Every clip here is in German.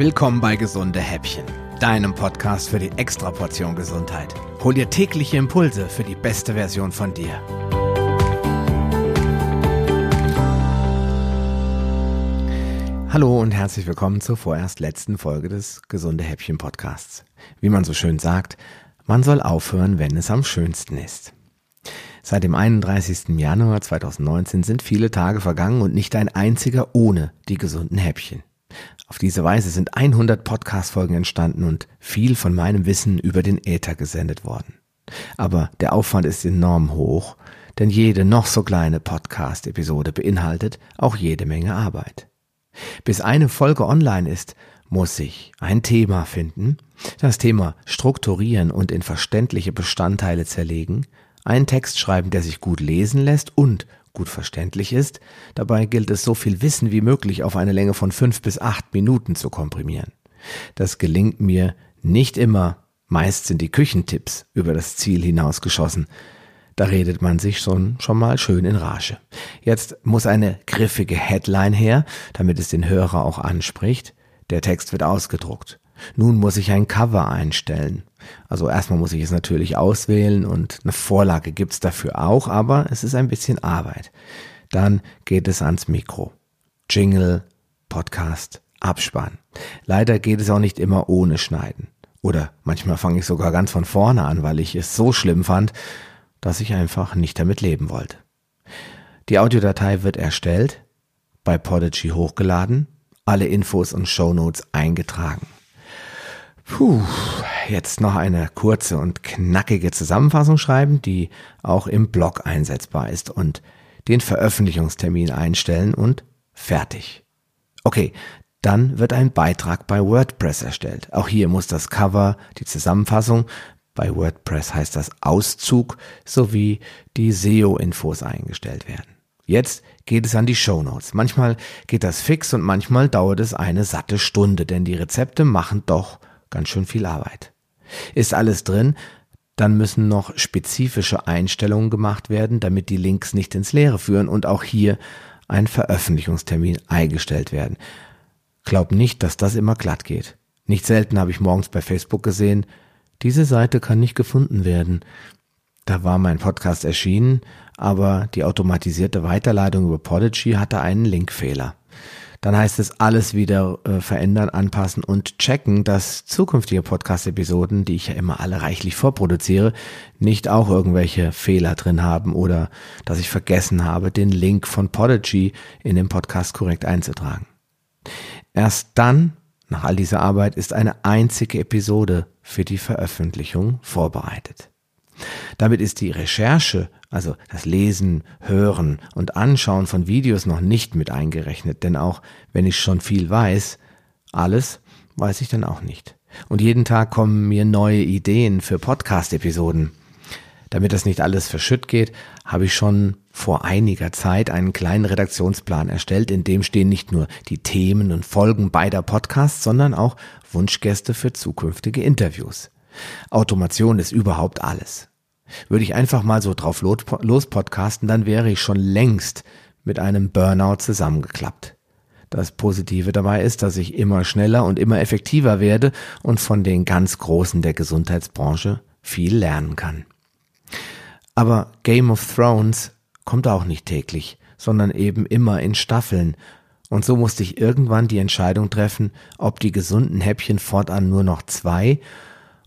Willkommen bei Gesunde Häppchen, deinem Podcast für die Extraportion Gesundheit. Hol dir tägliche Impulse für die beste Version von dir. Hallo und herzlich willkommen zur vorerst letzten Folge des Gesunde Häppchen Podcasts. Wie man so schön sagt, man soll aufhören, wenn es am schönsten ist. Seit dem 31. Januar 2019 sind viele Tage vergangen und nicht ein einziger ohne die gesunden Häppchen. Auf diese Weise sind 100 Podcast-Folgen entstanden und viel von meinem Wissen über den Äther gesendet worden. Aber der Aufwand ist enorm hoch, denn jede noch so kleine Podcast-Episode beinhaltet auch jede Menge Arbeit. Bis eine Folge online ist, muss ich ein Thema finden, das Thema strukturieren und in verständliche Bestandteile zerlegen, einen Text schreiben, der sich gut lesen lässt und gut verständlich ist. Dabei gilt es, so viel Wissen wie möglich auf eine Länge von fünf bis acht Minuten zu komprimieren. Das gelingt mir nicht immer. Meist sind die Küchentipps über das Ziel hinausgeschossen. Da redet man sich schon, schon mal schön in Rage. Jetzt muss eine griffige Headline her, damit es den Hörer auch anspricht. Der Text wird ausgedruckt. Nun muss ich ein Cover einstellen. Also erstmal muss ich es natürlich auswählen und eine Vorlage gibt's dafür auch, aber es ist ein bisschen Arbeit. Dann geht es ans Mikro. Jingle, Podcast, Abspann. Leider geht es auch nicht immer ohne Schneiden. Oder manchmal fange ich sogar ganz von vorne an, weil ich es so schlimm fand, dass ich einfach nicht damit leben wollte. Die Audiodatei wird erstellt, bei Podigy hochgeladen, alle Infos und Shownotes eingetragen. Puh, jetzt noch eine kurze und knackige Zusammenfassung schreiben, die auch im Blog einsetzbar ist und den Veröffentlichungstermin einstellen und fertig. Okay, dann wird ein Beitrag bei WordPress erstellt. Auch hier muss das Cover, die Zusammenfassung, bei WordPress heißt das Auszug, sowie die SEO-Infos eingestellt werden. Jetzt geht es an die Show Notes. Manchmal geht das fix und manchmal dauert es eine satte Stunde, denn die Rezepte machen doch ganz schön viel Arbeit. Ist alles drin, dann müssen noch spezifische Einstellungen gemacht werden, damit die Links nicht ins Leere führen und auch hier ein Veröffentlichungstermin eingestellt werden. Glaub nicht, dass das immer glatt geht. Nicht selten habe ich morgens bei Facebook gesehen, diese Seite kann nicht gefunden werden. Da war mein Podcast erschienen, aber die automatisierte Weiterleitung über Podigy hatte einen Linkfehler. Dann heißt es alles wieder äh, verändern, anpassen und checken, dass zukünftige Podcast-Episoden, die ich ja immer alle reichlich vorproduziere, nicht auch irgendwelche Fehler drin haben oder dass ich vergessen habe, den Link von Podigy in den Podcast korrekt einzutragen. Erst dann, nach all dieser Arbeit, ist eine einzige Episode für die Veröffentlichung vorbereitet. Damit ist die Recherche also das Lesen, Hören und Anschauen von Videos noch nicht mit eingerechnet, denn auch wenn ich schon viel weiß, alles weiß ich dann auch nicht. Und jeden Tag kommen mir neue Ideen für Podcast-Episoden. Damit das nicht alles verschütt geht, habe ich schon vor einiger Zeit einen kleinen Redaktionsplan erstellt, in dem stehen nicht nur die Themen und Folgen beider Podcasts, sondern auch Wunschgäste für zukünftige Interviews. Automation ist überhaupt alles. Würde ich einfach mal so drauf los podcasten, dann wäre ich schon längst mit einem Burnout zusammengeklappt. Das Positive dabei ist, dass ich immer schneller und immer effektiver werde und von den ganz Großen der Gesundheitsbranche viel lernen kann. Aber Game of Thrones kommt auch nicht täglich, sondern eben immer in Staffeln. Und so musste ich irgendwann die Entscheidung treffen, ob die gesunden Häppchen fortan nur noch zwei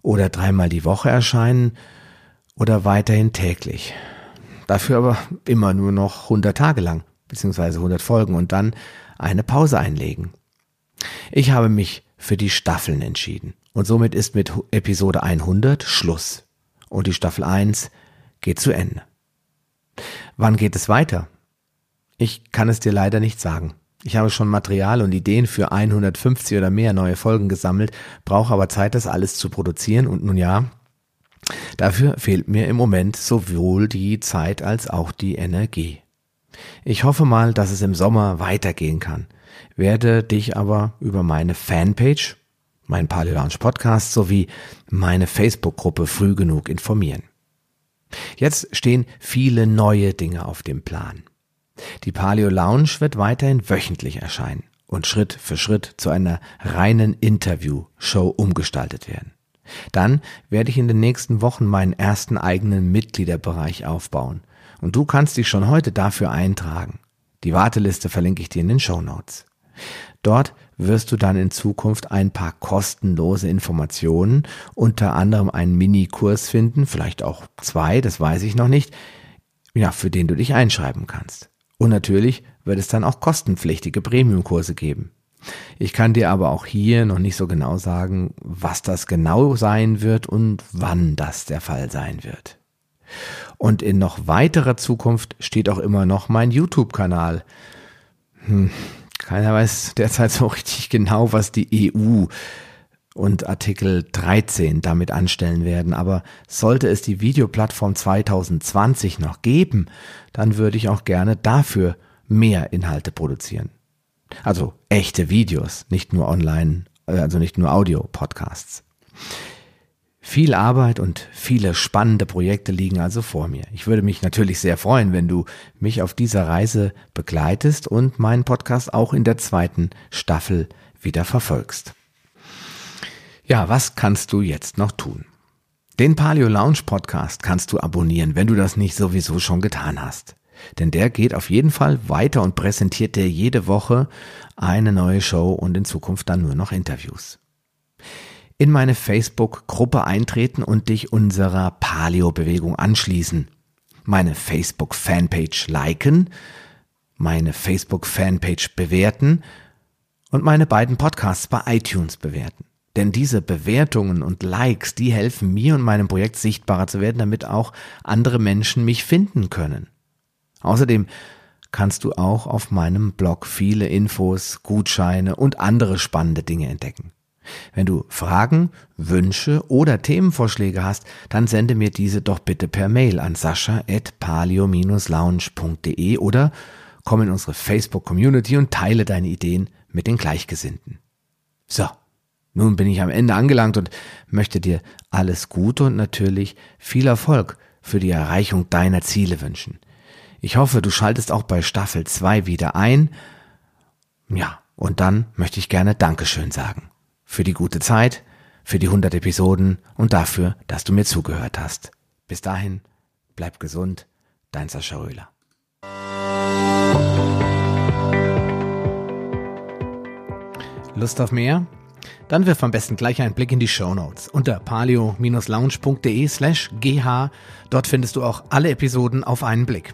oder dreimal die Woche erscheinen oder weiterhin täglich. Dafür aber immer nur noch 100 Tage lang, beziehungsweise 100 Folgen und dann eine Pause einlegen. Ich habe mich für die Staffeln entschieden und somit ist mit Episode 100 Schluss und die Staffel 1 geht zu Ende. Wann geht es weiter? Ich kann es dir leider nicht sagen. Ich habe schon Material und Ideen für 150 oder mehr neue Folgen gesammelt, brauche aber Zeit, das alles zu produzieren und nun ja, Dafür fehlt mir im Moment sowohl die Zeit als auch die Energie. Ich hoffe mal, dass es im Sommer weitergehen kann, werde dich aber über meine Fanpage, mein Paleo Lounge Podcast sowie meine Facebook-Gruppe früh genug informieren. Jetzt stehen viele neue Dinge auf dem Plan. Die Paleo Lounge wird weiterhin wöchentlich erscheinen und Schritt für Schritt zu einer reinen Interview-Show umgestaltet werden. Dann werde ich in den nächsten Wochen meinen ersten eigenen Mitgliederbereich aufbauen. Und du kannst dich schon heute dafür eintragen. Die Warteliste verlinke ich dir in den Show Notes. Dort wirst du dann in Zukunft ein paar kostenlose Informationen, unter anderem einen Mini-Kurs finden, vielleicht auch zwei, das weiß ich noch nicht, ja, für den du dich einschreiben kannst. Und natürlich wird es dann auch kostenpflichtige Premium-Kurse geben. Ich kann dir aber auch hier noch nicht so genau sagen, was das genau sein wird und wann das der Fall sein wird. Und in noch weiterer Zukunft steht auch immer noch mein YouTube-Kanal. Hm, keiner weiß derzeit so richtig genau, was die EU und Artikel 13 damit anstellen werden. Aber sollte es die Videoplattform 2020 noch geben, dann würde ich auch gerne dafür mehr Inhalte produzieren. Also echte Videos, nicht nur online, äh, also nicht nur Audio-Podcasts. Viel Arbeit und viele spannende Projekte liegen also vor mir. Ich würde mich natürlich sehr freuen, wenn du mich auf dieser Reise begleitest und meinen Podcast auch in der zweiten Staffel wieder verfolgst. Ja, was kannst du jetzt noch tun? Den Paleo Lounge Podcast kannst du abonnieren, wenn du das nicht sowieso schon getan hast. Denn der geht auf jeden Fall weiter und präsentiert dir jede Woche eine neue Show und in Zukunft dann nur noch Interviews in meine Facebook-Gruppe eintreten und dich unserer Paleo-Bewegung anschließen. Meine Facebook-Fanpage liken, meine Facebook-Fanpage bewerten und meine beiden Podcasts bei iTunes bewerten. Denn diese Bewertungen und Likes, die helfen mir und meinem Projekt sichtbarer zu werden, damit auch andere Menschen mich finden können. Außerdem kannst du auch auf meinem Blog viele Infos, Gutscheine und andere spannende Dinge entdecken. Wenn du Fragen, Wünsche oder Themenvorschläge hast, dann sende mir diese doch bitte per Mail an sascha.palio-lounge.de oder komm in unsere Facebook-Community und teile deine Ideen mit den Gleichgesinnten. So, nun bin ich am Ende angelangt und möchte dir alles Gute und natürlich viel Erfolg für die Erreichung deiner Ziele wünschen. Ich hoffe, du schaltest auch bei Staffel 2 wieder ein. Ja, und dann möchte ich gerne Dankeschön sagen für die gute Zeit, für die 100 Episoden und dafür, dass du mir zugehört hast. Bis dahin, bleib gesund, dein Sascha Röhler. Lust auf mehr? Dann wirf am besten gleich einen Blick in die Show Notes unter palio-lounge.de slash gh. Dort findest du auch alle Episoden auf einen Blick.